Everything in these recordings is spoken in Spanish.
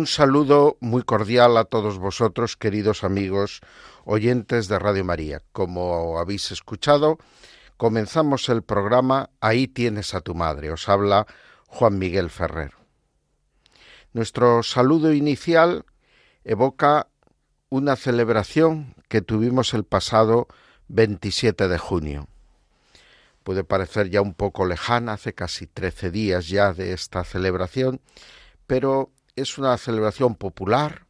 Un saludo muy cordial a todos vosotros, queridos amigos oyentes de Radio María. Como habéis escuchado, comenzamos el programa Ahí tienes a tu madre. Os habla Juan Miguel Ferrer. Nuestro saludo inicial evoca una celebración que tuvimos el pasado 27 de junio. Puede parecer ya un poco lejana, hace casi 13 días ya de esta celebración, pero es una celebración popular,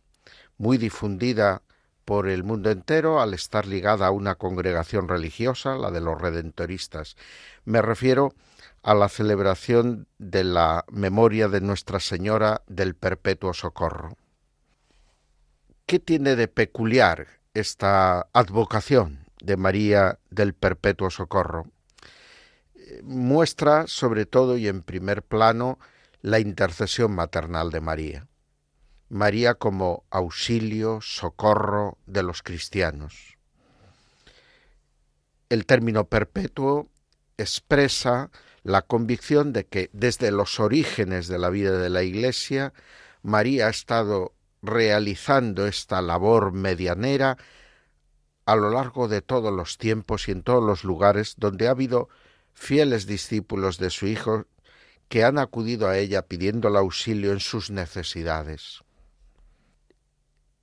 muy difundida por el mundo entero al estar ligada a una congregación religiosa, la de los redentoristas. Me refiero a la celebración de la memoria de Nuestra Señora del Perpetuo Socorro. ¿Qué tiene de peculiar esta advocación de María del Perpetuo Socorro? Muestra sobre todo y en primer plano la intercesión maternal de María. María como auxilio, socorro de los cristianos. El término perpetuo expresa la convicción de que desde los orígenes de la vida de la Iglesia, María ha estado realizando esta labor medianera a lo largo de todos los tiempos y en todos los lugares donde ha habido fieles discípulos de su Hijo que han acudido a ella pidiendo el auxilio en sus necesidades.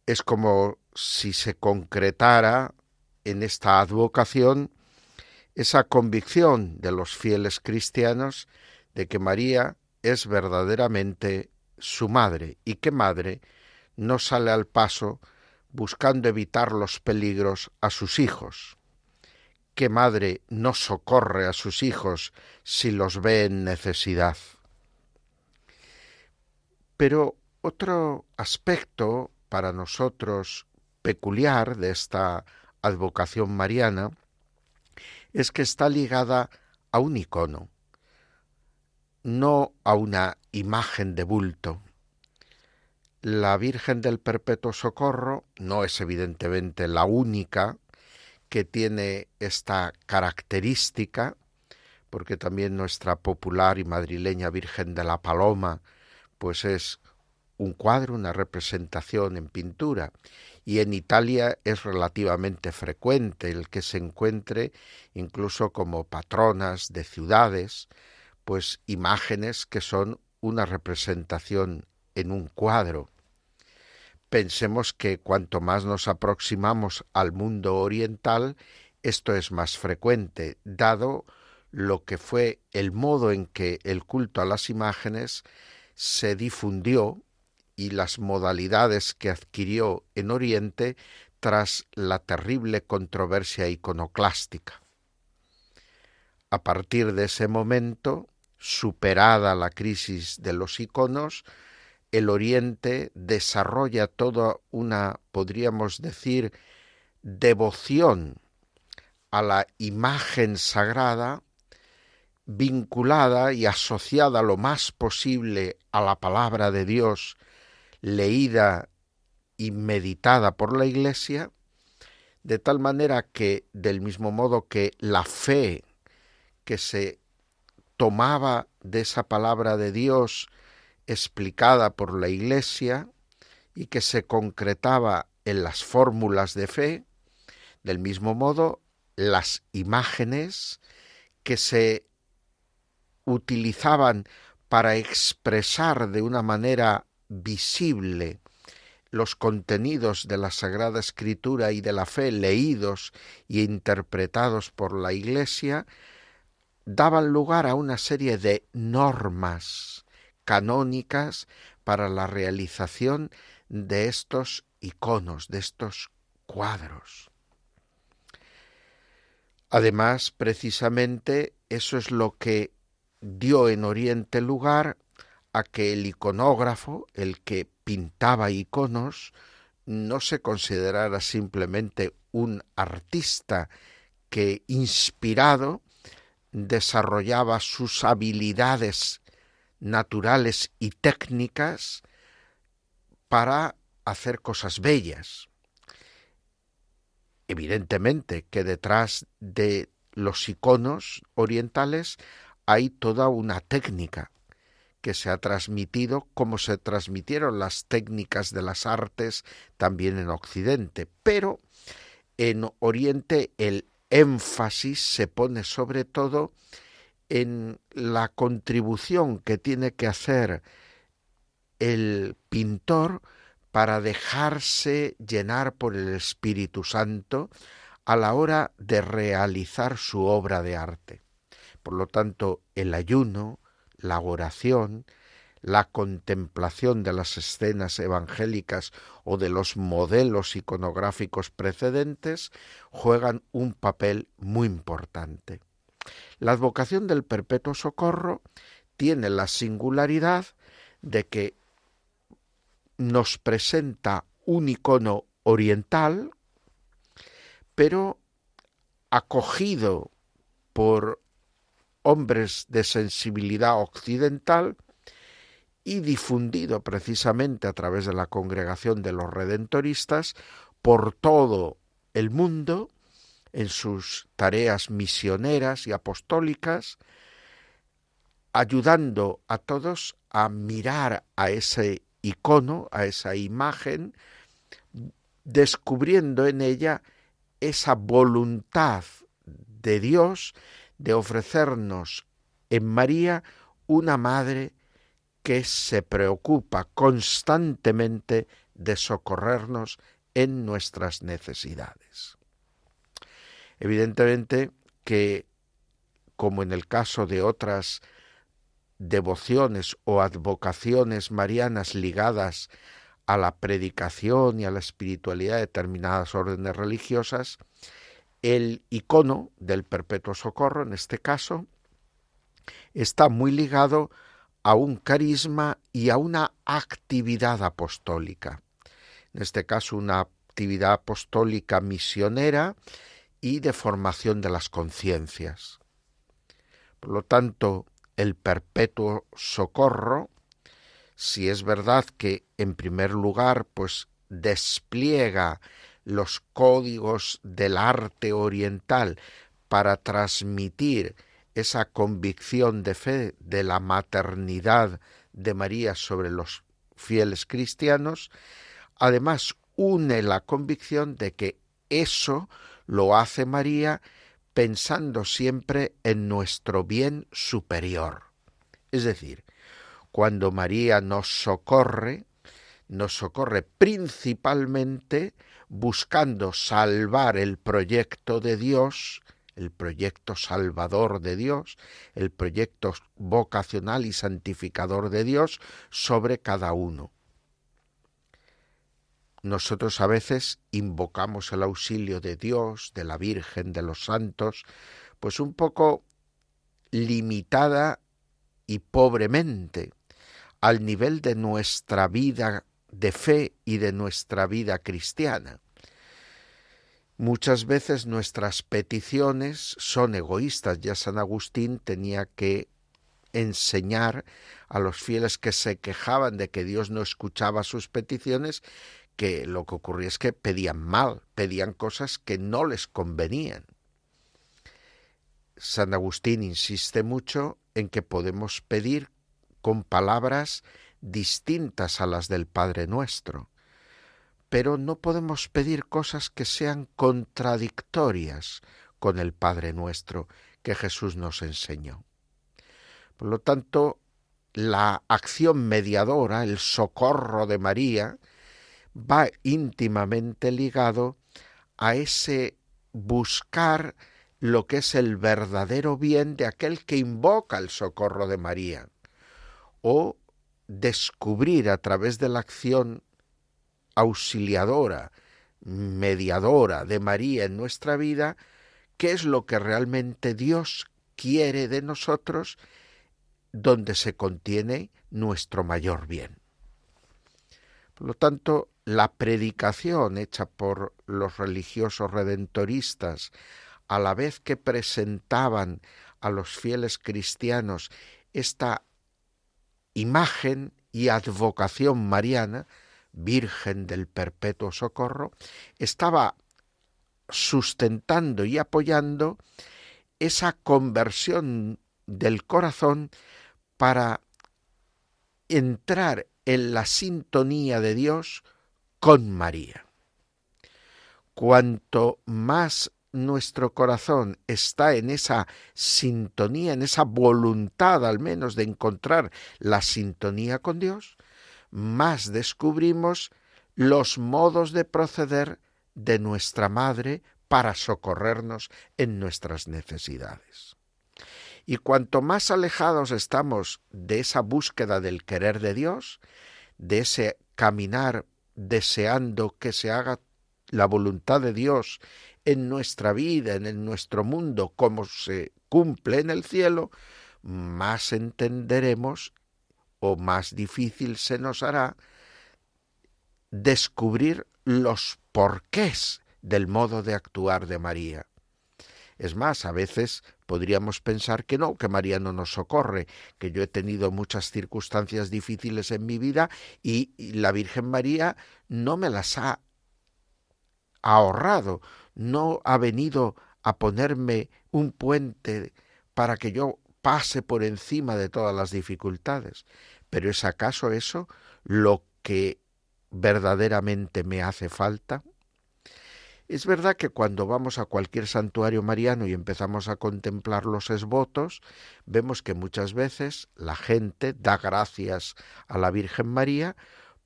Es como si se concretara en esta advocación esa convicción de los fieles cristianos de que María es verdaderamente su madre y que madre no sale al paso buscando evitar los peligros a sus hijos. ¿Qué madre no socorre a sus hijos si los ve en necesidad? Pero otro aspecto para nosotros peculiar de esta advocación mariana es que está ligada a un icono, no a una imagen de bulto. La Virgen del Perpetuo Socorro no es evidentemente la única que tiene esta característica, porque también nuestra popular y madrileña Virgen de la Paloma, pues es un cuadro, una representación en pintura, y en Italia es relativamente frecuente el que se encuentre incluso como patronas de ciudades, pues imágenes que son una representación en un cuadro. Pensemos que cuanto más nos aproximamos al mundo oriental, esto es más frecuente, dado lo que fue el modo en que el culto a las imágenes se difundió y las modalidades que adquirió en Oriente tras la terrible controversia iconoclástica. A partir de ese momento, superada la crisis de los iconos, el Oriente desarrolla toda una, podríamos decir, devoción a la imagen sagrada vinculada y asociada lo más posible a la palabra de Dios leída y meditada por la Iglesia, de tal manera que, del mismo modo que la fe que se tomaba de esa palabra de Dios explicada por la Iglesia y que se concretaba en las fórmulas de fe, del mismo modo las imágenes que se utilizaban para expresar de una manera visible los contenidos de la Sagrada Escritura y de la fe leídos y interpretados por la Iglesia, daban lugar a una serie de normas canónicas para la realización de estos iconos, de estos cuadros. Además, precisamente, eso es lo que dio en Oriente lugar a que el iconógrafo, el que pintaba iconos, no se considerara simplemente un artista que inspirado desarrollaba sus habilidades naturales y técnicas para hacer cosas bellas. Evidentemente que detrás de los iconos orientales hay toda una técnica que se ha transmitido como se transmitieron las técnicas de las artes también en Occidente, pero en Oriente el énfasis se pone sobre todo en la contribución que tiene que hacer el pintor para dejarse llenar por el Espíritu Santo a la hora de realizar su obra de arte. Por lo tanto, el ayuno, la oración, la contemplación de las escenas evangélicas o de los modelos iconográficos precedentes juegan un papel muy importante. La advocación del perpetuo socorro tiene la singularidad de que nos presenta un icono oriental, pero acogido por hombres de sensibilidad occidental y difundido precisamente a través de la congregación de los redentoristas por todo el mundo en sus tareas misioneras y apostólicas, ayudando a todos a mirar a ese icono, a esa imagen, descubriendo en ella esa voluntad de Dios de ofrecernos en María una madre que se preocupa constantemente de socorrernos en nuestras necesidades. Evidentemente que, como en el caso de otras devociones o advocaciones marianas ligadas a la predicación y a la espiritualidad de determinadas órdenes religiosas, el icono del perpetuo socorro, en este caso, está muy ligado a un carisma y a una actividad apostólica. En este caso, una actividad apostólica misionera y de formación de las conciencias. Por lo tanto, el perpetuo socorro, si es verdad que en primer lugar pues despliega los códigos del arte oriental para transmitir esa convicción de fe de la maternidad de María sobre los fieles cristianos, además une la convicción de que eso lo hace María pensando siempre en nuestro bien superior. Es decir, cuando María nos socorre, nos socorre principalmente buscando salvar el proyecto de Dios, el proyecto salvador de Dios, el proyecto vocacional y santificador de Dios sobre cada uno. Nosotros a veces invocamos el auxilio de Dios, de la Virgen, de los santos, pues un poco limitada y pobremente al nivel de nuestra vida de fe y de nuestra vida cristiana. Muchas veces nuestras peticiones son egoístas. Ya San Agustín tenía que enseñar a los fieles que se quejaban de que Dios no escuchaba sus peticiones que lo que ocurría es que pedían mal, pedían cosas que no les convenían. San Agustín insiste mucho en que podemos pedir con palabras distintas a las del Padre nuestro, pero no podemos pedir cosas que sean contradictorias con el Padre nuestro que Jesús nos enseñó. Por lo tanto, la acción mediadora, el socorro de María, va íntimamente ligado a ese buscar lo que es el verdadero bien de aquel que invoca el socorro de María, o descubrir a través de la acción auxiliadora, mediadora de María en nuestra vida, qué es lo que realmente Dios quiere de nosotros donde se contiene nuestro mayor bien. Por lo tanto, la predicación hecha por los religiosos redentoristas, a la vez que presentaban a los fieles cristianos esta imagen y advocación mariana, Virgen del Perpetuo Socorro, estaba sustentando y apoyando esa conversión del corazón para entrar en la sintonía de Dios con María. Cuanto más nuestro corazón está en esa sintonía, en esa voluntad al menos de encontrar la sintonía con Dios, más descubrimos los modos de proceder de nuestra Madre para socorrernos en nuestras necesidades. Y cuanto más alejados estamos de esa búsqueda del querer de Dios, de ese caminar deseando que se haga la voluntad de Dios en nuestra vida, en nuestro mundo, como se cumple en el cielo, más entenderemos o más difícil se nos hará descubrir los porqués del modo de actuar de María. Es más, a veces podríamos pensar que no, que María no nos socorre, que yo he tenido muchas circunstancias difíciles en mi vida y la Virgen María no me las ha ahorrado, no ha venido a ponerme un puente para que yo pase por encima de todas las dificultades. Pero ¿es acaso eso lo que verdaderamente me hace falta? Es verdad que cuando vamos a cualquier santuario mariano y empezamos a contemplar los esvotos, vemos que muchas veces la gente da gracias a la Virgen María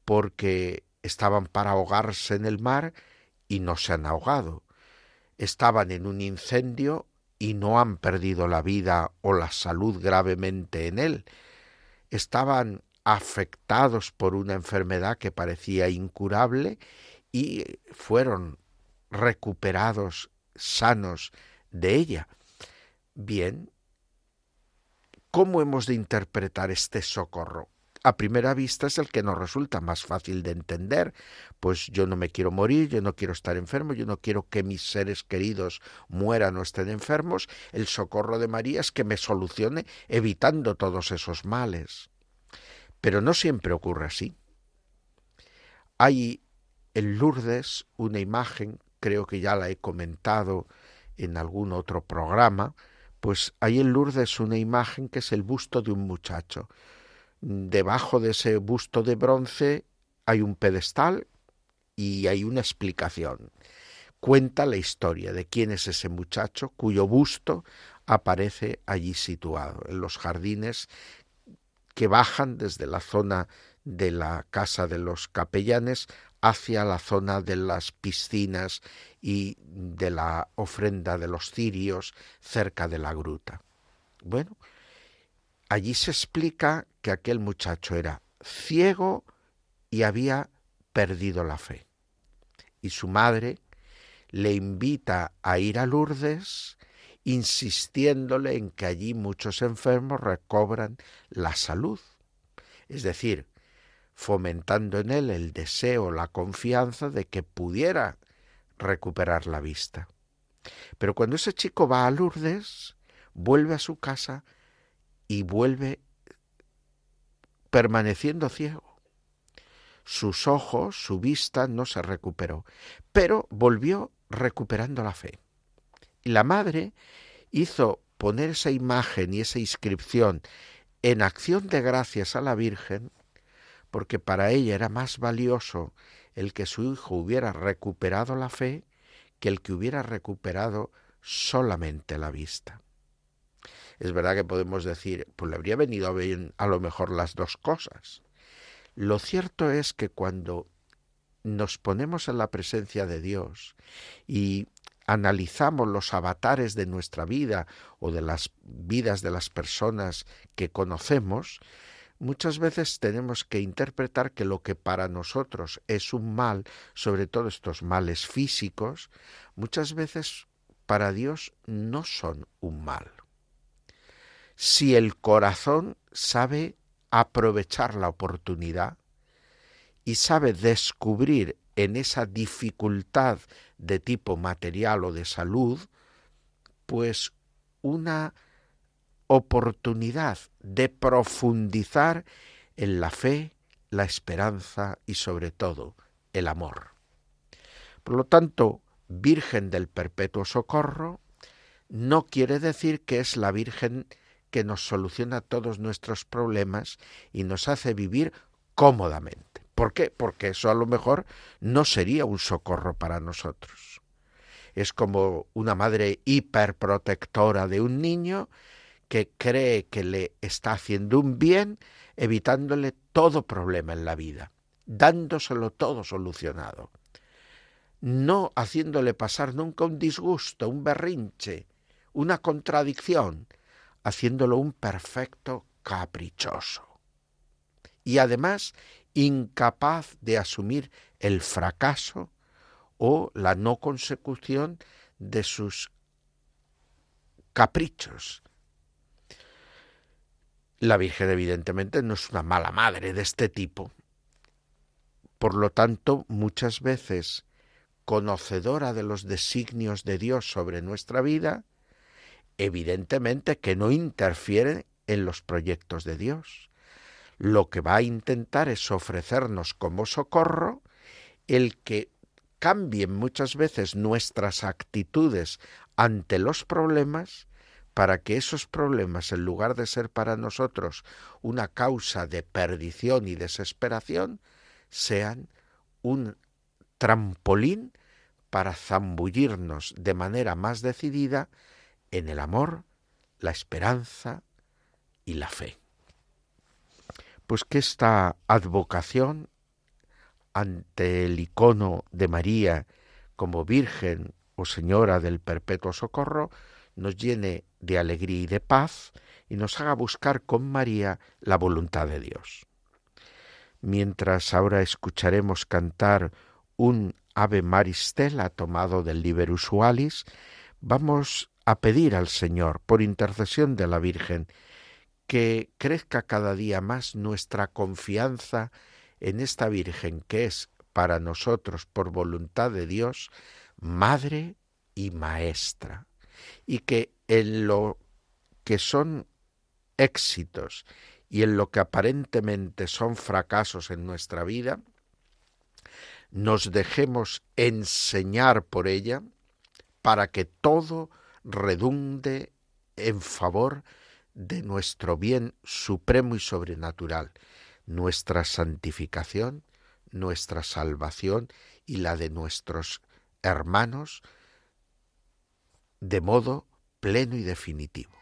porque estaban para ahogarse en el mar y no se han ahogado estaban en un incendio y no han perdido la vida o la salud gravemente en él. Estaban afectados por una enfermedad que parecía incurable y fueron recuperados sanos de ella. Bien, ¿cómo hemos de interpretar este socorro? a primera vista es el que nos resulta más fácil de entender, pues yo no me quiero morir, yo no quiero estar enfermo, yo no quiero que mis seres queridos mueran o estén enfermos, el socorro de María es que me solucione evitando todos esos males. Pero no siempre ocurre así. Hay en Lourdes una imagen, creo que ya la he comentado en algún otro programa, pues hay en Lourdes una imagen que es el busto de un muchacho, Debajo de ese busto de bronce hay un pedestal y hay una explicación. Cuenta la historia de quién es ese muchacho cuyo busto aparece allí situado, en los jardines que bajan desde la zona de la casa de los capellanes hacia la zona de las piscinas y de la ofrenda de los cirios cerca de la gruta. Bueno, allí se explica que aquel muchacho era ciego y había perdido la fe. Y su madre le invita a ir a Lourdes, insistiéndole en que allí muchos enfermos recobran la salud. Es decir, fomentando en él el deseo, la confianza de que pudiera recuperar la vista. Pero cuando ese chico va a Lourdes, vuelve a su casa y vuelve permaneciendo ciego. Sus ojos, su vista no se recuperó, pero volvió recuperando la fe. Y la madre hizo poner esa imagen y esa inscripción en acción de gracias a la Virgen, porque para ella era más valioso el que su hijo hubiera recuperado la fe que el que hubiera recuperado solamente la vista. Es verdad que podemos decir, pues le habría venido bien a lo mejor las dos cosas. Lo cierto es que cuando nos ponemos en la presencia de Dios y analizamos los avatares de nuestra vida o de las vidas de las personas que conocemos, muchas veces tenemos que interpretar que lo que para nosotros es un mal, sobre todo estos males físicos, muchas veces para Dios no son un mal. Si el corazón sabe aprovechar la oportunidad y sabe descubrir en esa dificultad de tipo material o de salud, pues una oportunidad de profundizar en la fe, la esperanza y sobre todo el amor. Por lo tanto, Virgen del Perpetuo Socorro no quiere decir que es la Virgen que nos soluciona todos nuestros problemas y nos hace vivir cómodamente. ¿Por qué? Porque eso a lo mejor no sería un socorro para nosotros. Es como una madre hiperprotectora de un niño que cree que le está haciendo un bien, evitándole todo problema en la vida, dándoselo todo solucionado, no haciéndole pasar nunca un disgusto, un berrinche, una contradicción, haciéndolo un perfecto caprichoso. Y además incapaz de asumir el fracaso o la no consecución de sus caprichos. La Virgen evidentemente no es una mala madre de este tipo. Por lo tanto, muchas veces, conocedora de los designios de Dios sobre nuestra vida, evidentemente que no interfiere en los proyectos de Dios. Lo que va a intentar es ofrecernos como socorro el que cambien muchas veces nuestras actitudes ante los problemas para que esos problemas, en lugar de ser para nosotros una causa de perdición y desesperación, sean un trampolín para zambullirnos de manera más decidida en el amor, la esperanza y la fe. Pues que esta advocación ante el icono de María como Virgen o Señora del Perpetuo Socorro nos llene de alegría y de paz y nos haga buscar con María la voluntad de Dios. Mientras ahora escucharemos cantar un Ave Maristela tomado del Liber Usualis, vamos a pedir al Señor, por intercesión de la Virgen, que crezca cada día más nuestra confianza en esta Virgen que es para nosotros, por voluntad de Dios, Madre y Maestra, y que en lo que son éxitos y en lo que aparentemente son fracasos en nuestra vida, nos dejemos enseñar por ella para que todo redunde en favor de nuestro bien supremo y sobrenatural, nuestra santificación, nuestra salvación y la de nuestros hermanos, de modo pleno y definitivo.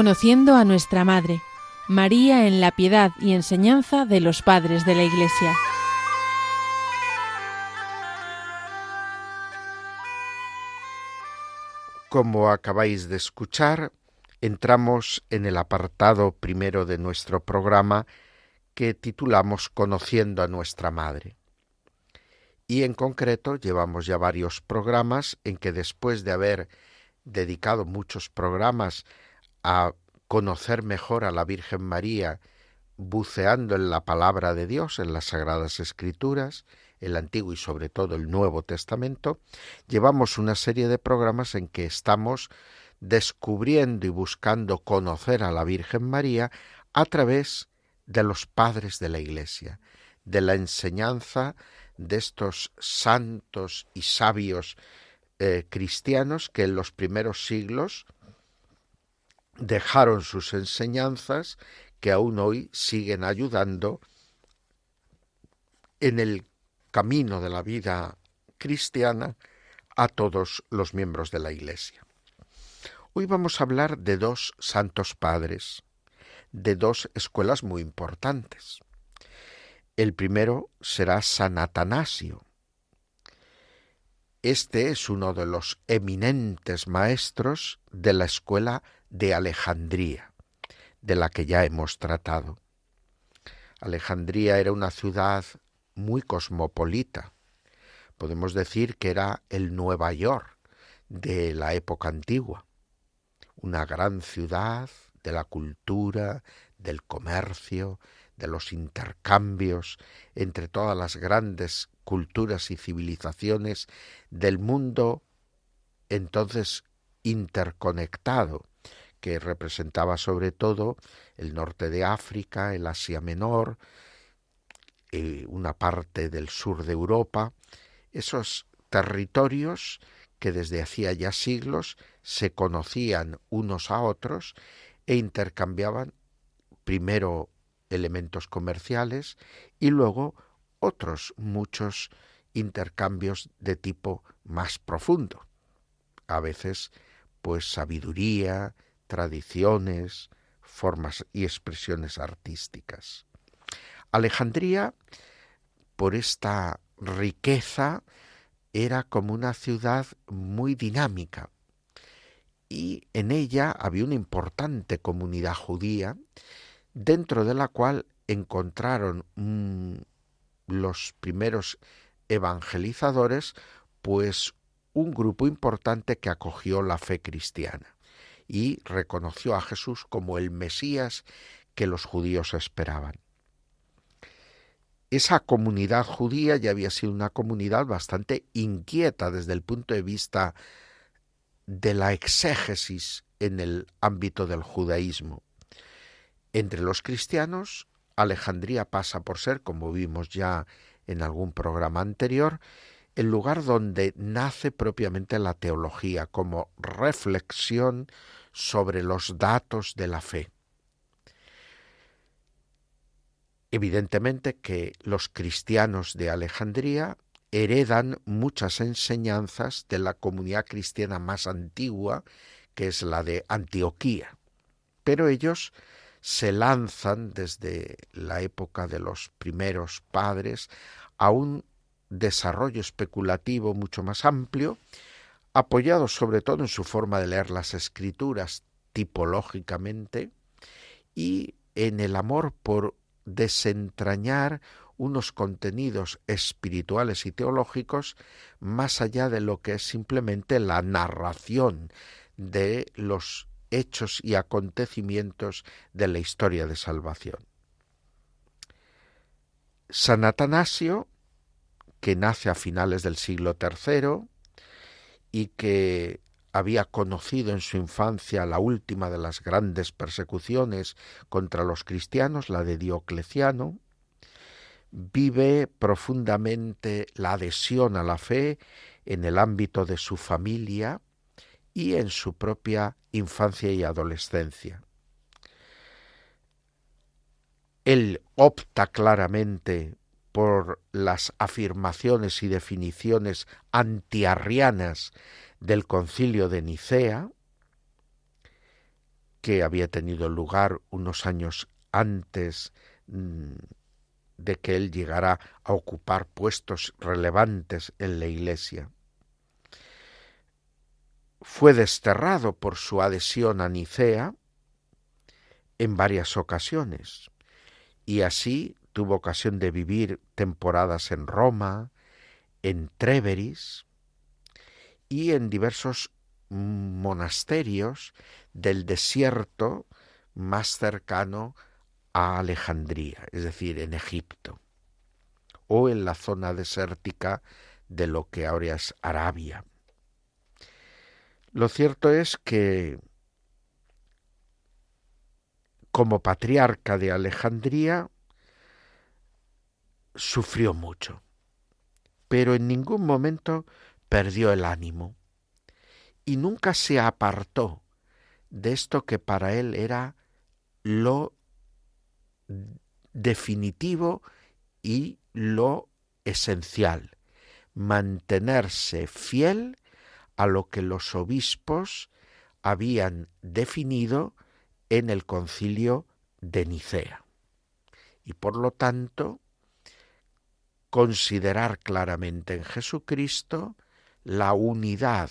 Conociendo a nuestra Madre, María en la piedad y enseñanza de los padres de la Iglesia. Como acabáis de escuchar, entramos en el apartado primero de nuestro programa que titulamos Conociendo a nuestra Madre. Y en concreto llevamos ya varios programas en que después de haber dedicado muchos programas a conocer mejor a la Virgen María, buceando en la palabra de Dios, en las Sagradas Escrituras, el Antiguo y sobre todo el Nuevo Testamento, llevamos una serie de programas en que estamos descubriendo y buscando conocer a la Virgen María a través de los padres de la Iglesia, de la enseñanza de estos santos y sabios eh, cristianos que en los primeros siglos dejaron sus enseñanzas que aún hoy siguen ayudando en el camino de la vida cristiana a todos los miembros de la Iglesia. Hoy vamos a hablar de dos santos padres, de dos escuelas muy importantes. El primero será San Atanasio. Este es uno de los eminentes maestros de la escuela de Alejandría, de la que ya hemos tratado. Alejandría era una ciudad muy cosmopolita. Podemos decir que era el Nueva York de la época antigua. Una gran ciudad de la cultura, del comercio, de los intercambios entre todas las grandes culturas y civilizaciones del mundo entonces interconectado, que representaba sobre todo el norte de África, el Asia Menor, eh, una parte del sur de Europa, esos territorios que desde hacía ya siglos se conocían unos a otros e intercambiaban primero elementos comerciales y luego otros muchos intercambios de tipo más profundo. A veces, pues sabiduría, tradiciones, formas y expresiones artísticas. Alejandría, por esta riqueza, era como una ciudad muy dinámica y en ella había una importante comunidad judía dentro de la cual encontraron mm, los primeros evangelizadores pues un grupo importante que acogió la fe cristiana y reconoció a Jesús como el Mesías que los judíos esperaban. Esa comunidad judía ya había sido una comunidad bastante inquieta desde el punto de vista de la exégesis en el ámbito del judaísmo. Entre los cristianos, Alejandría pasa por ser, como vimos ya en algún programa anterior, el lugar donde nace propiamente la teología como reflexión sobre los datos de la fe. Evidentemente que los cristianos de Alejandría heredan muchas enseñanzas de la comunidad cristiana más antigua, que es la de Antioquía. Pero ellos se lanzan desde la época de los primeros padres a un desarrollo especulativo mucho más amplio, apoyado sobre todo en su forma de leer las escrituras tipológicamente y en el amor por desentrañar unos contenidos espirituales y teológicos más allá de lo que es simplemente la narración de los hechos y acontecimientos de la historia de salvación. San Atanasio que nace a finales del siglo III y que había conocido en su infancia la última de las grandes persecuciones contra los cristianos, la de Diocleciano, vive profundamente la adhesión a la fe en el ámbito de su familia y en su propia infancia y adolescencia. Él opta claramente por las afirmaciones y definiciones antiarrianas del concilio de Nicea, que había tenido lugar unos años antes mm, de que él llegara a ocupar puestos relevantes en la Iglesia. Fue desterrado por su adhesión a Nicea en varias ocasiones, y así tuvo ocasión de vivir temporadas en Roma, en Treveris y en diversos monasterios del desierto más cercano a Alejandría, es decir, en Egipto, o en la zona desértica de lo que ahora es Arabia. Lo cierto es que como patriarca de Alejandría sufrió mucho, pero en ningún momento perdió el ánimo y nunca se apartó de esto que para él era lo definitivo y lo esencial, mantenerse fiel a lo que los obispos habían definido en el concilio de Nicea. Y por lo tanto, considerar claramente en Jesucristo la unidad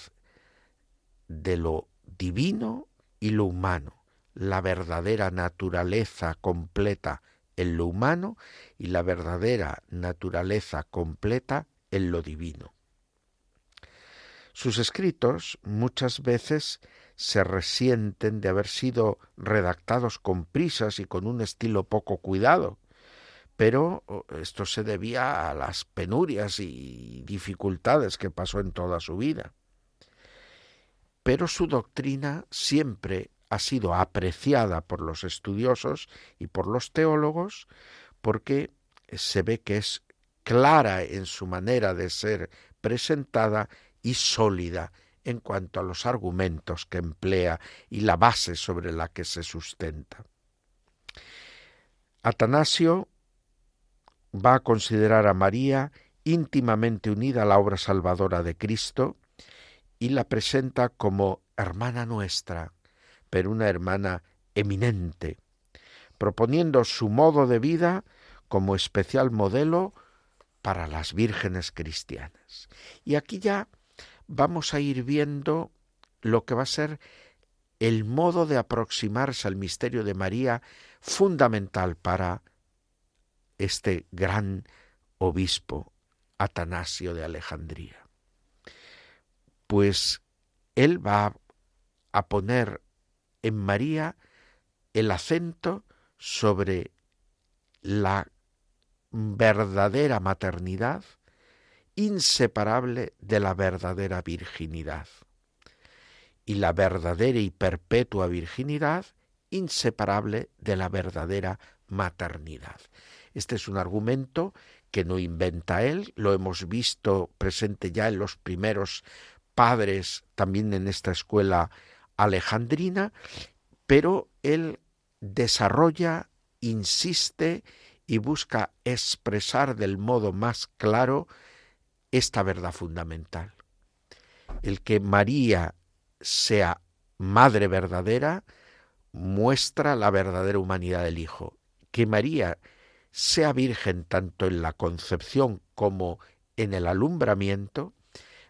de lo divino y lo humano, la verdadera naturaleza completa en lo humano y la verdadera naturaleza completa en lo divino. Sus escritos muchas veces se resienten de haber sido redactados con prisas y con un estilo poco cuidado, pero esto se debía a las penurias y dificultades que pasó en toda su vida. Pero su doctrina siempre ha sido apreciada por los estudiosos y por los teólogos porque se ve que es clara en su manera de ser presentada y sólida en cuanto a los argumentos que emplea y la base sobre la que se sustenta. Atanasio va a considerar a María íntimamente unida a la obra salvadora de Cristo y la presenta como hermana nuestra, pero una hermana eminente, proponiendo su modo de vida como especial modelo para las vírgenes cristianas. Y aquí ya vamos a ir viendo lo que va a ser el modo de aproximarse al misterio de María fundamental para este gran obispo Atanasio de Alejandría. Pues él va a poner en María el acento sobre la verdadera maternidad inseparable de la verdadera virginidad y la verdadera y perpetua virginidad inseparable de la verdadera maternidad. Este es un argumento que no inventa él, lo hemos visto presente ya en los primeros padres, también en esta escuela alejandrina, pero él desarrolla, insiste y busca expresar del modo más claro esta verdad fundamental. El que María sea madre verdadera muestra la verdadera humanidad del Hijo. Que María sea virgen tanto en la concepción como en el alumbramiento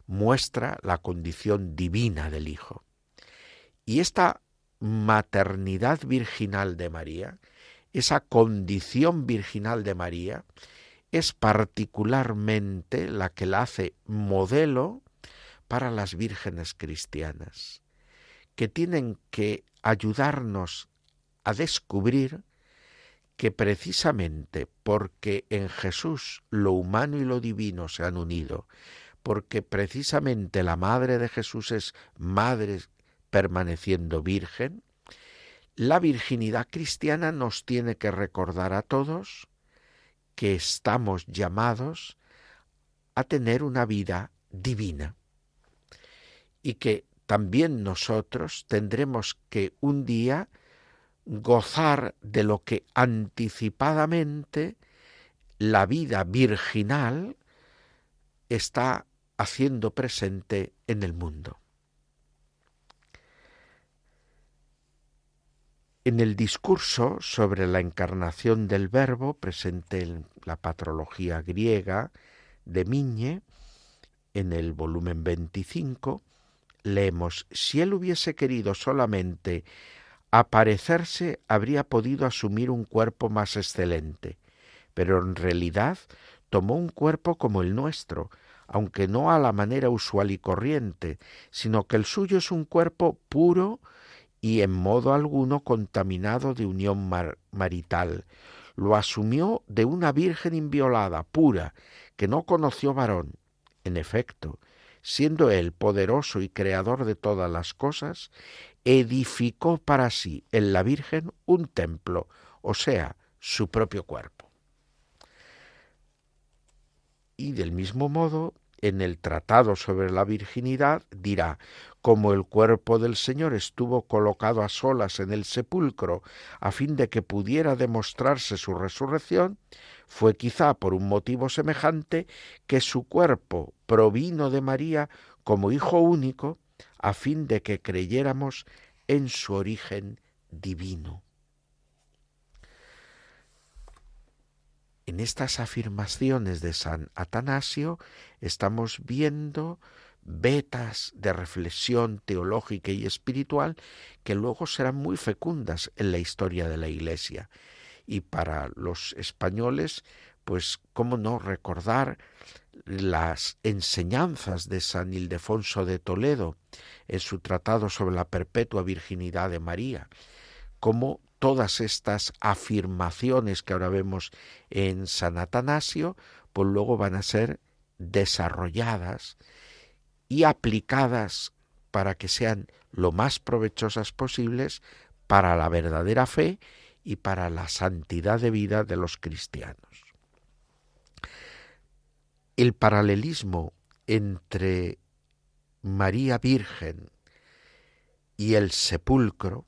muestra la condición divina del Hijo. Y esta maternidad virginal de María, esa condición virginal de María, es particularmente la que la hace modelo para las vírgenes cristianas, que tienen que ayudarnos a descubrir que precisamente porque en Jesús lo humano y lo divino se han unido, porque precisamente la Madre de Jesús es Madre permaneciendo virgen, la virginidad cristiana nos tiene que recordar a todos que estamos llamados a tener una vida divina y que también nosotros tendremos que un día gozar de lo que anticipadamente la vida virginal está haciendo presente en el mundo. En el discurso sobre la encarnación del Verbo, presente en la patrología griega de Miñe, en el volumen 25, leemos, si él hubiese querido solamente aparecerse, habría podido asumir un cuerpo más excelente, pero en realidad tomó un cuerpo como el nuestro, aunque no a la manera usual y corriente, sino que el suyo es un cuerpo puro y en modo alguno contaminado de unión marital. Lo asumió de una virgen inviolada, pura, que no conoció varón. En efecto, siendo él poderoso y creador de todas las cosas, edificó para sí en la Virgen un templo, o sea, su propio cuerpo. Y del mismo modo, en el Tratado sobre la Virginidad dirá, como el cuerpo del Señor estuvo colocado a solas en el sepulcro a fin de que pudiera demostrarse su resurrección, fue quizá por un motivo semejante que su cuerpo provino de María como Hijo único, a fin de que creyéramos en su origen divino. En estas afirmaciones de San Atanasio estamos viendo vetas de reflexión teológica y espiritual que luego serán muy fecundas en la historia de la Iglesia. Y para los españoles, pues cómo no recordar las enseñanzas de San Ildefonso de Toledo en su tratado sobre la perpetua virginidad de María, cómo todas estas afirmaciones que ahora vemos en San Atanasio, pues luego van a ser desarrolladas y aplicadas para que sean lo más provechosas posibles para la verdadera fe y para la santidad de vida de los cristianos. El paralelismo entre María Virgen y el sepulcro,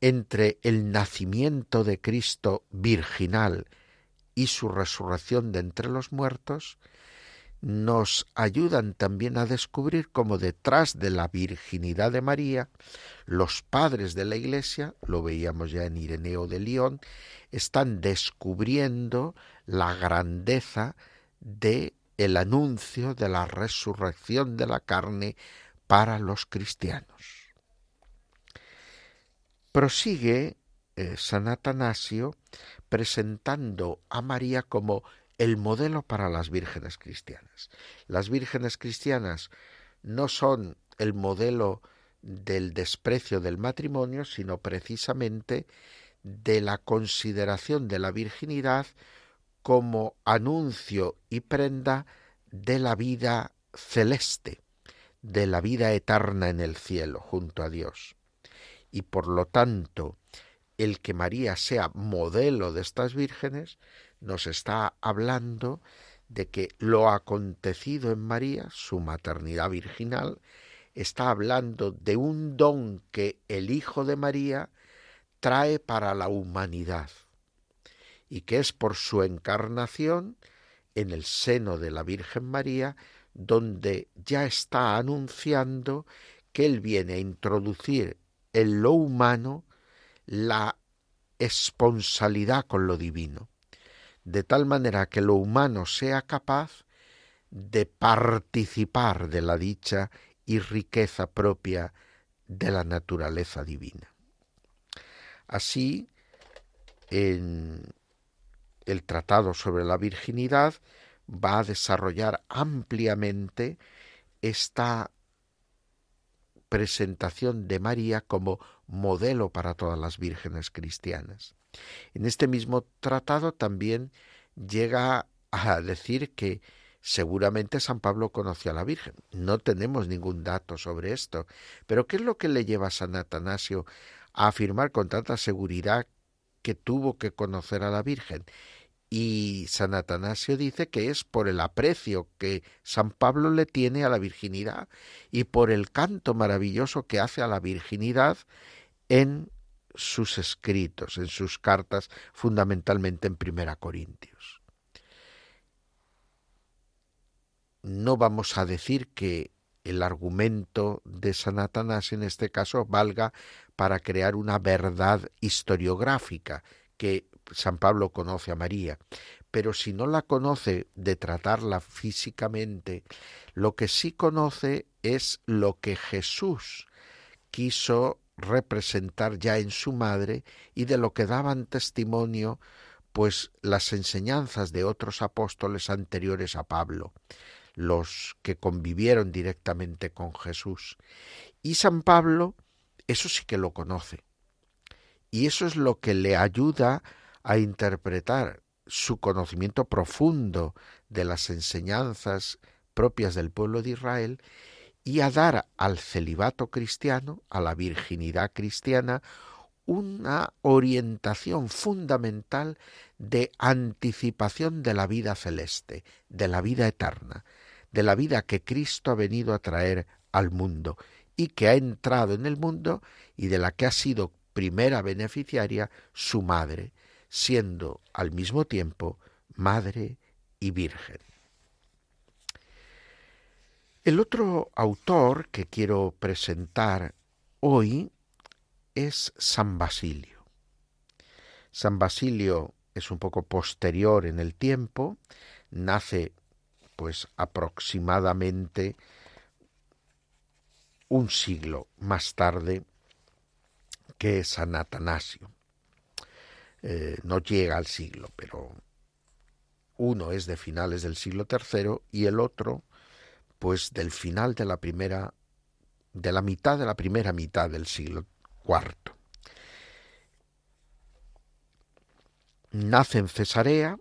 entre el nacimiento de Cristo virginal y su resurrección de entre los muertos, nos ayudan también a descubrir cómo detrás de la virginidad de María, los padres de la Iglesia, lo veíamos ya en Ireneo de León, están descubriendo la grandeza de el anuncio de la resurrección de la carne para los cristianos. Prosigue eh, San Atanasio presentando a María como el modelo para las vírgenes cristianas. Las vírgenes cristianas no son el modelo del desprecio del matrimonio, sino precisamente de la consideración de la virginidad como anuncio y prenda de la vida celeste, de la vida eterna en el cielo junto a Dios. Y por lo tanto, el que María sea modelo de estas vírgenes nos está hablando de que lo acontecido en María, su maternidad virginal, está hablando de un don que el Hijo de María trae para la humanidad y que es por su encarnación en el seno de la Virgen María donde ya está anunciando que Él viene a introducir en lo humano la esponsalidad con lo divino, de tal manera que lo humano sea capaz de participar de la dicha y riqueza propia de la naturaleza divina. Así, en el Tratado sobre la Virginidad va a desarrollar ampliamente esta presentación de María como modelo para todas las vírgenes cristianas. En este mismo tratado también llega a decir que seguramente San Pablo conoció a la Virgen. No tenemos ningún dato sobre esto. Pero ¿qué es lo que le lleva a San Atanasio a afirmar con tanta seguridad que tuvo que conocer a la Virgen? Y San Atanasio dice que es por el aprecio que San Pablo le tiene a la virginidad y por el canto maravilloso que hace a la virginidad en sus escritos, en sus cartas, fundamentalmente en Primera Corintios. No vamos a decir que el argumento de San Atanasio en este caso valga para crear una verdad historiográfica que San Pablo conoce a María, pero si no la conoce de tratarla físicamente, lo que sí conoce es lo que Jesús quiso representar ya en su madre y de lo que daban testimonio pues las enseñanzas de otros apóstoles anteriores a Pablo, los que convivieron directamente con Jesús. Y San Pablo eso sí que lo conoce. Y eso es lo que le ayuda a interpretar su conocimiento profundo de las enseñanzas propias del pueblo de Israel y a dar al celibato cristiano, a la virginidad cristiana, una orientación fundamental de anticipación de la vida celeste, de la vida eterna, de la vida que Cristo ha venido a traer al mundo y que ha entrado en el mundo y de la que ha sido primera beneficiaria su madre, siendo al mismo tiempo madre y virgen. El otro autor que quiero presentar hoy es San Basilio. San Basilio es un poco posterior en el tiempo, nace pues aproximadamente un siglo más tarde que San Atanasio. Eh, no llega al siglo, pero uno es de finales del siglo III y el otro, pues del final de la primera, de la mitad de la primera mitad del siglo IV. Nace en Cesarea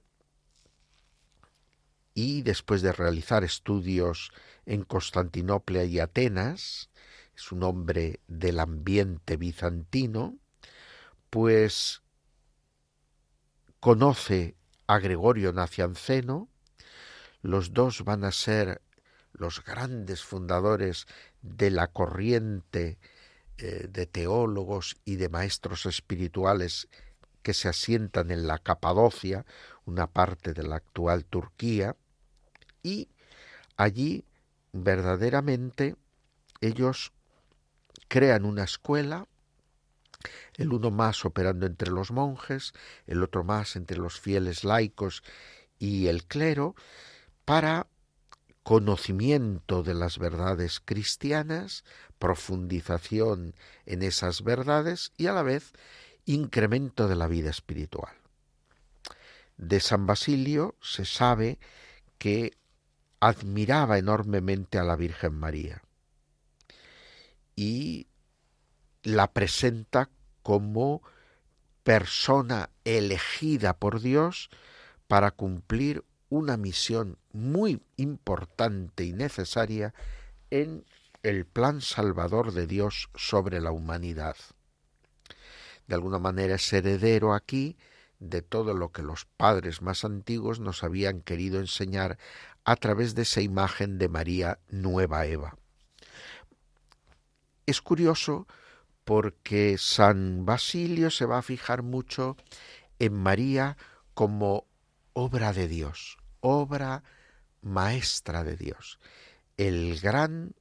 y después de realizar estudios en Constantinopla y Atenas, es un hombre del ambiente bizantino, pues conoce a Gregorio Nacianceno, los dos van a ser los grandes fundadores de la corriente eh, de teólogos y de maestros espirituales que se asientan en la Capadocia, una parte de la actual Turquía, y allí verdaderamente ellos crean una escuela el uno más operando entre los monjes, el otro más entre los fieles laicos y el clero, para conocimiento de las verdades cristianas, profundización en esas verdades y a la vez incremento de la vida espiritual. De San Basilio se sabe que admiraba enormemente a la Virgen María y la presenta como persona elegida por Dios para cumplir una misión muy importante y necesaria en el plan salvador de Dios sobre la humanidad. De alguna manera es heredero aquí de todo lo que los padres más antiguos nos habían querido enseñar a través de esa imagen de María Nueva Eva. Es curioso porque San Basilio se va a fijar mucho en María como obra de Dios, obra maestra de Dios, el gran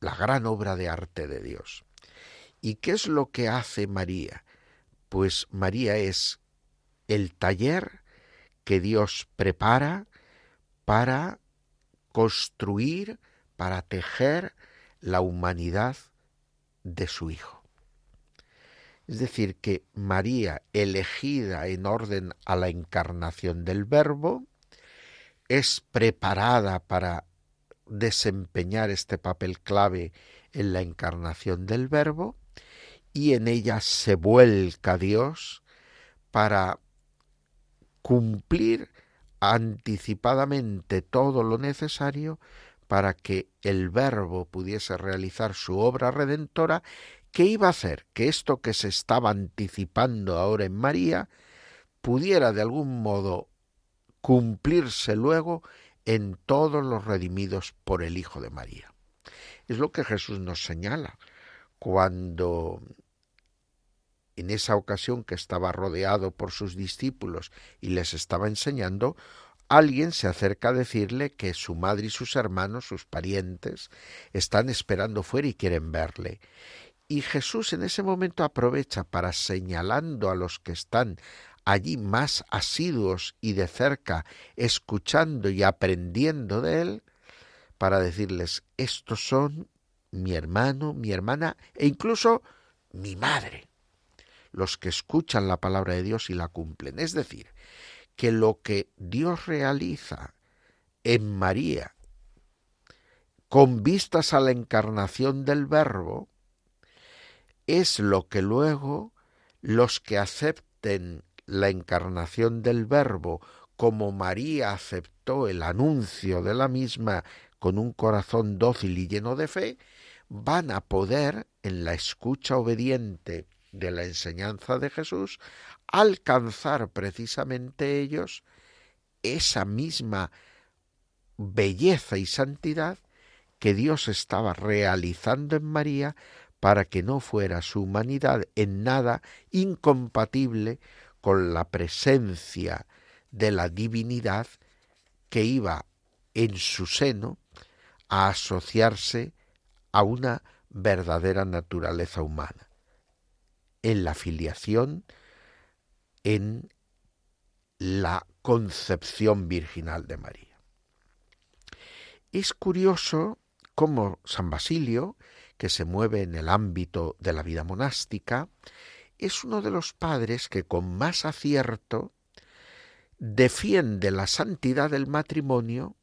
la gran obra de arte de Dios. ¿Y qué es lo que hace María? Pues María es el taller que Dios prepara para construir, para tejer la humanidad de su Hijo. Es decir, que María, elegida en orden a la encarnación del Verbo, es preparada para desempeñar este papel clave en la encarnación del Verbo y en ella se vuelca Dios para cumplir anticipadamente todo lo necesario para que el Verbo pudiese realizar su obra redentora, ¿qué iba a hacer? Que esto que se estaba anticipando ahora en María pudiera de algún modo cumplirse luego en todos los redimidos por el Hijo de María. Es lo que Jesús nos señala cuando en esa ocasión que estaba rodeado por sus discípulos y les estaba enseñando, alguien se acerca a decirle que su madre y sus hermanos, sus parientes, están esperando fuera y quieren verle. Y Jesús en ese momento aprovecha para señalando a los que están allí más asiduos y de cerca, escuchando y aprendiendo de él, para decirles, estos son mi hermano, mi hermana e incluso mi madre los que escuchan la palabra de Dios y la cumplen. Es decir, que lo que Dios realiza en María con vistas a la encarnación del Verbo, es lo que luego los que acepten la encarnación del Verbo como María aceptó el anuncio de la misma con un corazón dócil y lleno de fe, van a poder, en la escucha obediente de la enseñanza de Jesús, alcanzar precisamente ellos esa misma belleza y santidad que Dios estaba realizando en María para que no fuera su humanidad en nada incompatible con la presencia de la divinidad que iba en su seno a asociarse a una verdadera naturaleza humana en la filiación, en la concepción virginal de María. Es curioso cómo San Basilio, que se mueve en el ámbito de la vida monástica, es uno de los padres que con más acierto defiende la santidad del matrimonio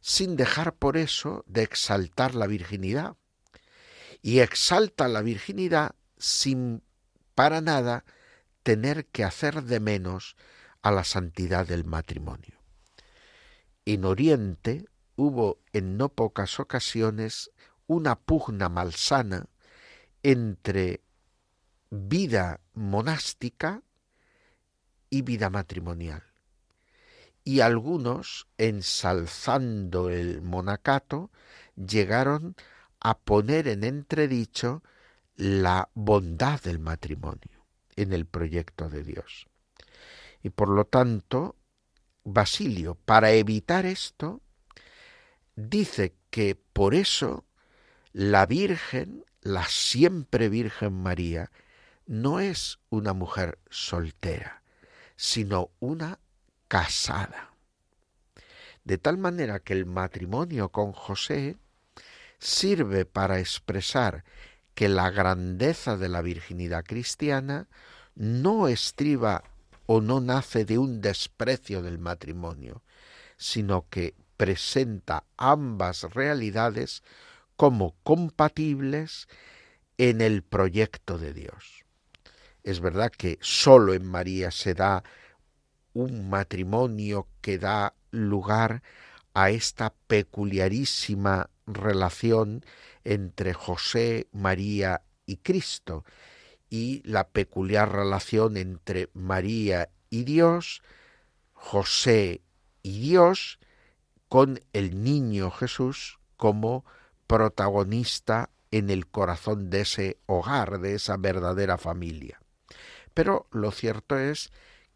sin dejar por eso de exaltar la virginidad. Y exalta la virginidad sin para nada tener que hacer de menos a la santidad del matrimonio. En Oriente hubo en no pocas ocasiones una pugna malsana entre vida monástica y vida matrimonial. Y algunos, ensalzando el monacato, llegaron a poner en entredicho la bondad del matrimonio en el proyecto de Dios. Y por lo tanto, Basilio, para evitar esto, dice que por eso la Virgen, la siempre Virgen María, no es una mujer soltera, sino una casada. De tal manera que el matrimonio con José sirve para expresar que la grandeza de la virginidad cristiana no estriba o no nace de un desprecio del matrimonio, sino que presenta ambas realidades como compatibles en el proyecto de Dios. es verdad que solo en María se da un matrimonio que da lugar a esta peculiarísima relación entre José, María y Cristo, y la peculiar relación entre María y Dios, José y Dios, con el niño Jesús como protagonista en el corazón de ese hogar, de esa verdadera familia. Pero lo cierto es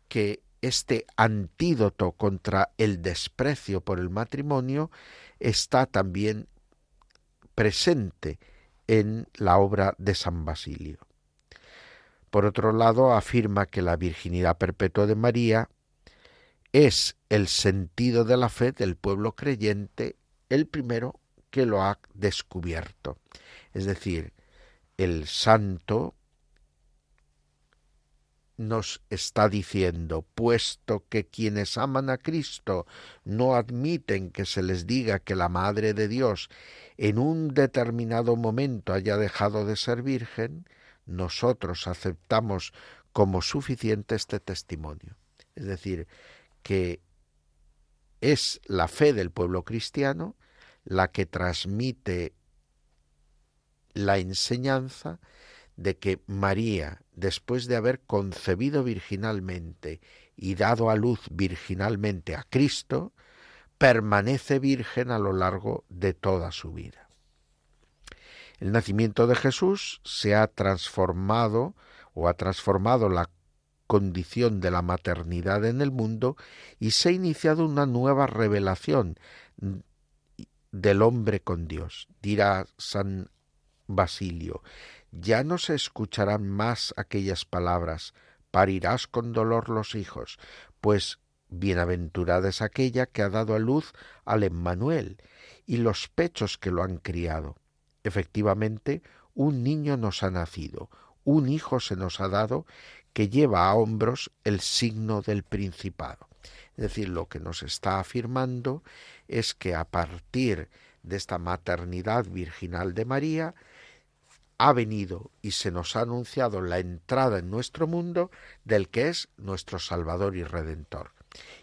que este antídoto contra el desprecio por el matrimonio está también presente en la obra de San Basilio. Por otro lado, afirma que la virginidad perpetua de María es el sentido de la fe del pueblo creyente el primero que lo ha descubierto. Es decir, el santo nos está diciendo, puesto que quienes aman a Cristo no admiten que se les diga que la Madre de Dios en un determinado momento haya dejado de ser virgen, nosotros aceptamos como suficiente este testimonio. Es decir, que es la fe del pueblo cristiano la que transmite la enseñanza de que María, después de haber concebido virginalmente y dado a luz virginalmente a Cristo, permanece virgen a lo largo de toda su vida. El nacimiento de Jesús se ha transformado o ha transformado la condición de la maternidad en el mundo y se ha iniciado una nueva revelación del hombre con Dios. Dirá San Basilio, ya no se escucharán más aquellas palabras, parirás con dolor los hijos, pues bienaventurada es aquella que ha dado a luz al Emmanuel y los pechos que lo han criado. Efectivamente, un niño nos ha nacido, un hijo se nos ha dado que lleva a hombros el signo del principado. Es decir, lo que nos está afirmando es que a partir de esta maternidad virginal de María, ha venido y se nos ha anunciado la entrada en nuestro mundo del que es nuestro Salvador y Redentor,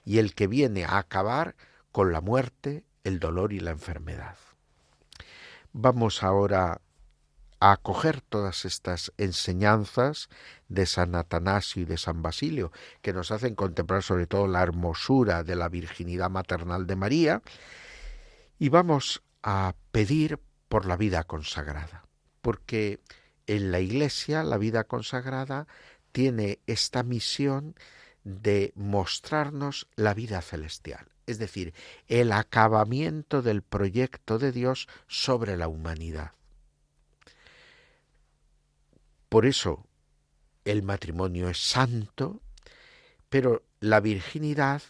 y el que viene a acabar con la muerte, el dolor y la enfermedad. Vamos ahora a acoger todas estas enseñanzas de San Atanasio y de San Basilio, que nos hacen contemplar sobre todo la hermosura de la virginidad maternal de María, y vamos a pedir por la vida consagrada porque en la Iglesia la vida consagrada tiene esta misión de mostrarnos la vida celestial, es decir, el acabamiento del proyecto de Dios sobre la humanidad. Por eso el matrimonio es santo, pero la virginidad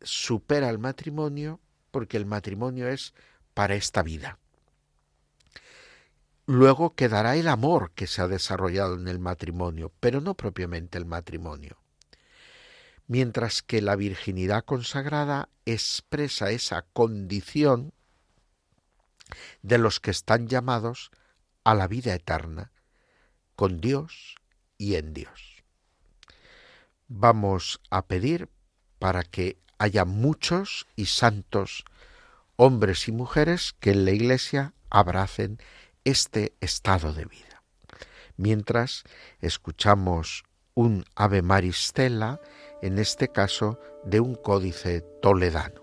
supera al matrimonio porque el matrimonio es para esta vida. Luego quedará el amor que se ha desarrollado en el matrimonio, pero no propiamente el matrimonio. Mientras que la virginidad consagrada expresa esa condición de los que están llamados a la vida eterna, con Dios y en Dios. Vamos a pedir para que haya muchos y santos hombres y mujeres que en la Iglesia abracen este estado de vida. Mientras escuchamos un Ave Maristela, en este caso de un códice toledano.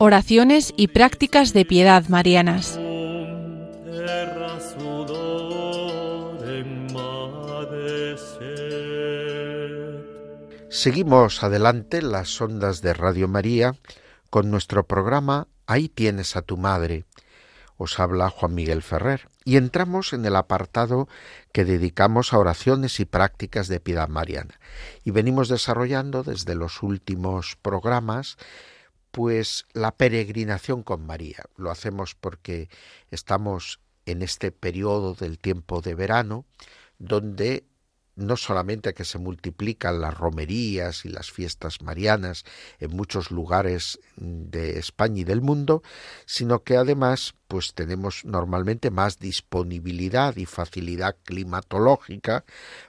Oraciones y prácticas de piedad marianas. Seguimos adelante las ondas de Radio María con nuestro programa Ahí tienes a tu madre. Os habla Juan Miguel Ferrer y entramos en el apartado que dedicamos a oraciones y prácticas de piedad mariana. Y venimos desarrollando desde los últimos programas pues la peregrinación con María. Lo hacemos porque estamos en este periodo del tiempo de verano donde no solamente que se multiplican las romerías y las fiestas marianas en muchos lugares de España y del mundo, sino que además pues tenemos normalmente más disponibilidad y facilidad climatológica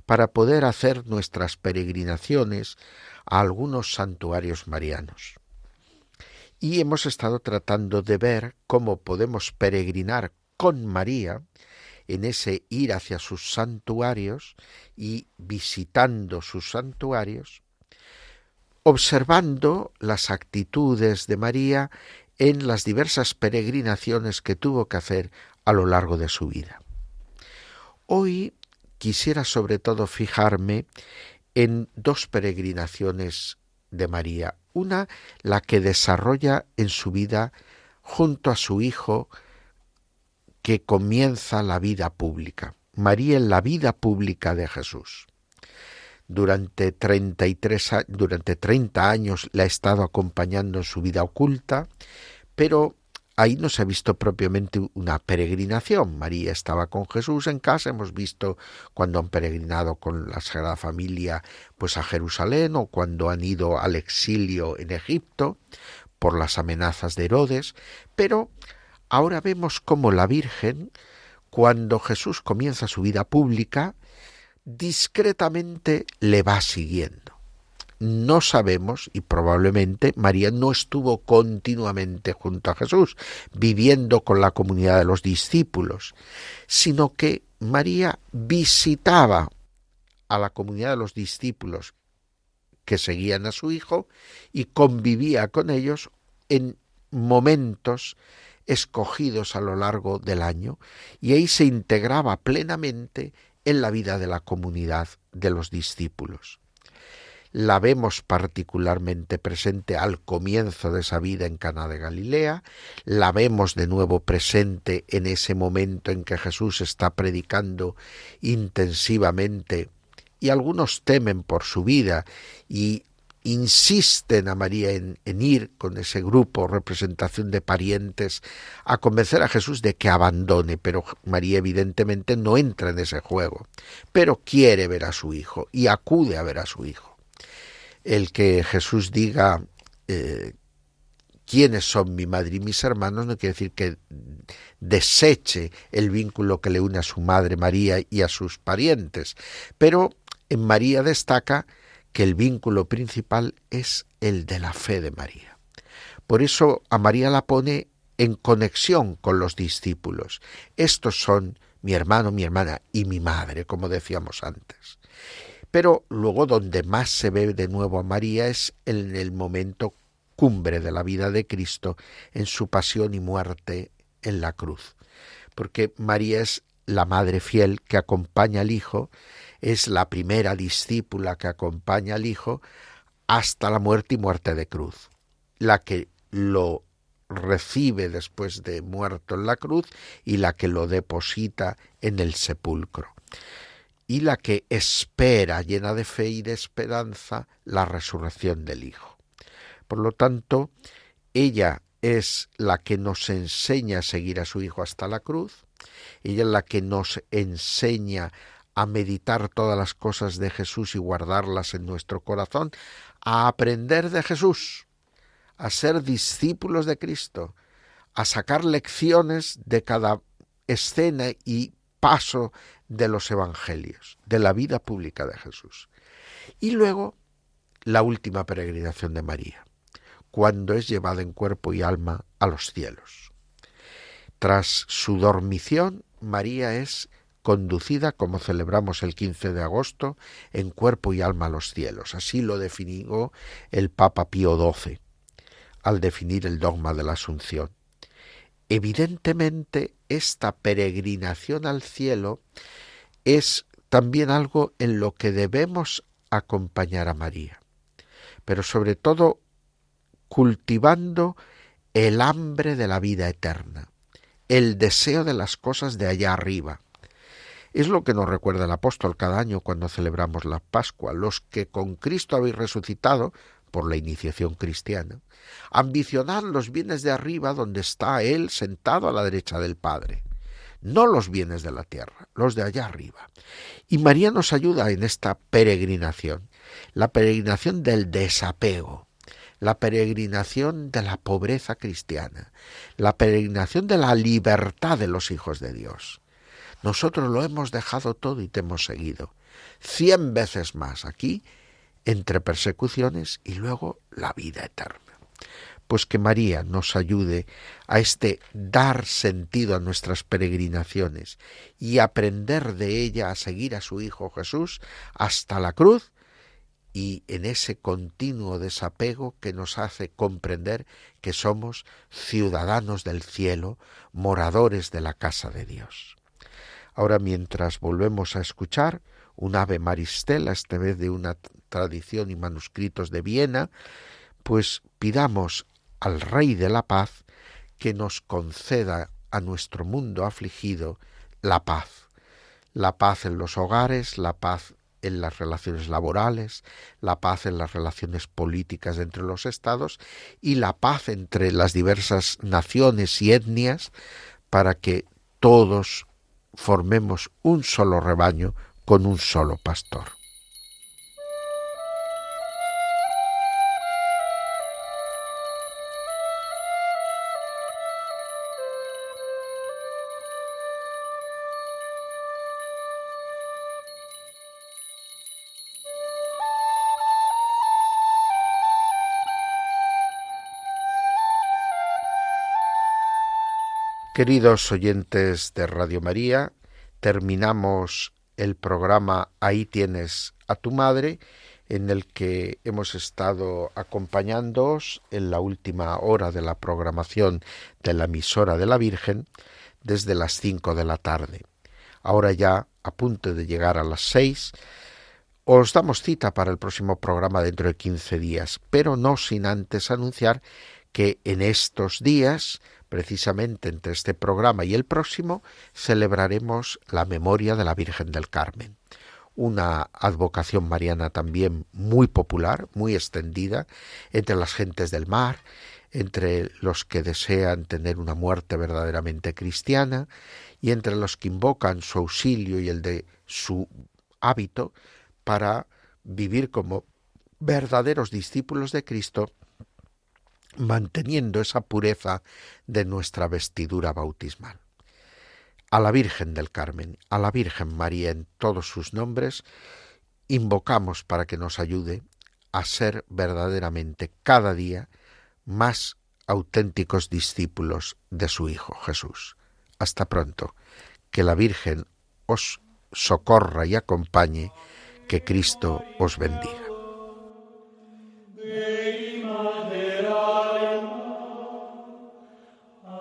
para poder hacer nuestras peregrinaciones a algunos santuarios marianos. Y hemos estado tratando de ver cómo podemos peregrinar con María en ese ir hacia sus santuarios y visitando sus santuarios, observando las actitudes de María en las diversas peregrinaciones que tuvo que hacer a lo largo de su vida. Hoy quisiera sobre todo fijarme en dos peregrinaciones de María. Una, la que desarrolla en su vida junto a su hijo, que comienza la vida pública. María en la vida pública de Jesús. Durante 33 a- durante 30 años la ha estado acompañando en su vida oculta, pero ahí no se ha visto propiamente una peregrinación. María estaba con Jesús en casa, hemos visto cuando han peregrinado con la Sagrada Familia pues a Jerusalén o cuando han ido al exilio en Egipto por las amenazas de Herodes, pero ahora vemos cómo la Virgen, cuando Jesús comienza su vida pública, discretamente le va siguiendo. No sabemos, y probablemente María no estuvo continuamente junto a Jesús, viviendo con la comunidad de los discípulos, sino que María visitaba a la comunidad de los discípulos que seguían a su hijo y convivía con ellos en momentos escogidos a lo largo del año y ahí se integraba plenamente en la vida de la comunidad de los discípulos. La vemos particularmente presente al comienzo de esa vida en Cana de Galilea, la vemos de nuevo presente en ese momento en que Jesús está predicando intensivamente y algunos temen por su vida y insisten a María en, ir con ese grupo, representación de parientes, a convencer a Jesús de que abandone, pero María evidentemente no entra en ese juego, pero quiere ver a su hijo y acude a ver a su hijo. El que Jesús diga eh, quiénes son mi madre y mis hermanos no quiere decir que deseche el vínculo que le une a su madre María y a sus parientes, pero en María destaca que el vínculo principal es el de la fe de María. Por eso a María la pone en conexión con los discípulos. Estos son mi hermano, mi hermana y mi madre, como decíamos antes. Pero luego donde más se ve de nuevo a María es en el momento cumbre de la vida de Cristo, en su pasión y muerte en la cruz. Porque María es la madre fiel que acompaña al Hijo, es la primera discípula que acompaña al Hijo hasta la muerte y muerte de cruz, la que lo recibe después de muerto en la cruz y la que lo deposita en el sepulcro, y la que espera, llena de fe y de esperanza, la resurrección del Hijo. Por lo tanto, ella es la que nos enseña a seguir a su Hijo hasta la cruz, ella es la que nos enseña a meditar todas las cosas de Jesús y guardarlas en nuestro corazón, a aprender de Jesús, a ser discípulos de Cristo, a sacar lecciones de cada escena y paso de los evangelios, de la vida pública de Jesús. Y luego la última peregrinación de María, cuando es llevada en cuerpo y alma a los cielos. Tras su dormición, María es conducida, como celebramos el 15 de agosto, en cuerpo y alma a los cielos. Así lo definió el Papa Pío XII al definir el dogma de la Asunción. Evidentemente, esta peregrinación al cielo es también algo en lo que debemos acompañar a María, pero sobre todo cultivando el hambre de la vida eterna, el deseo de las cosas de allá arriba. Es lo que nos recuerda el apóstol cada año cuando celebramos la Pascua. Los que con Cristo habéis resucitado, por la iniciación cristiana, ambicionad los bienes de arriba donde está Él sentado a la derecha del Padre. No los bienes de la tierra, los de allá arriba. Y María nos ayuda en esta peregrinación, la peregrinación del desapego, la peregrinación de la pobreza cristiana, la peregrinación de la libertad de los hijos de Dios. Nosotros lo hemos dejado todo y te hemos seguido. Cien veces más aquí, entre persecuciones y luego la vida eterna. Pues que María nos ayude a este dar sentido a nuestras peregrinaciones y aprender de ella a seguir a su Hijo Jesús hasta la cruz y en ese continuo desapego que nos hace comprender que somos ciudadanos del cielo, moradores de la casa de Dios. Ahora mientras volvemos a escuchar un ave maristela, esta vez de una tradición y manuscritos de Viena, pues pidamos al Rey de la Paz que nos conceda a nuestro mundo afligido la paz, la paz en los hogares, la paz en las relaciones laborales, la paz en las relaciones políticas entre los estados y la paz entre las diversas naciones y etnias para que todos formemos un solo rebaño con un solo pastor. Queridos oyentes de Radio María, terminamos el programa Ahí tienes a tu madre, en el que hemos estado acompañándoos en la última hora de la programación de la emisora de la Virgen desde las cinco de la tarde. Ahora ya a punto de llegar a las seis, os damos cita para el próximo programa dentro de quince días, pero no sin antes anunciar que en estos días precisamente entre este programa y el próximo, celebraremos la memoria de la Virgen del Carmen. Una advocación mariana también muy popular, muy extendida entre las gentes del mar, entre los que desean tener una muerte verdaderamente cristiana y entre los que invocan su auxilio y el de su hábito para vivir como verdaderos discípulos de Cristo manteniendo esa pureza de nuestra vestidura bautismal. A la Virgen del Carmen, a la Virgen María en todos sus nombres, invocamos para que nos ayude a ser verdaderamente cada día más auténticos discípulos de su Hijo Jesús. Hasta pronto. Que la Virgen os socorra y acompañe, que Cristo os bendiga.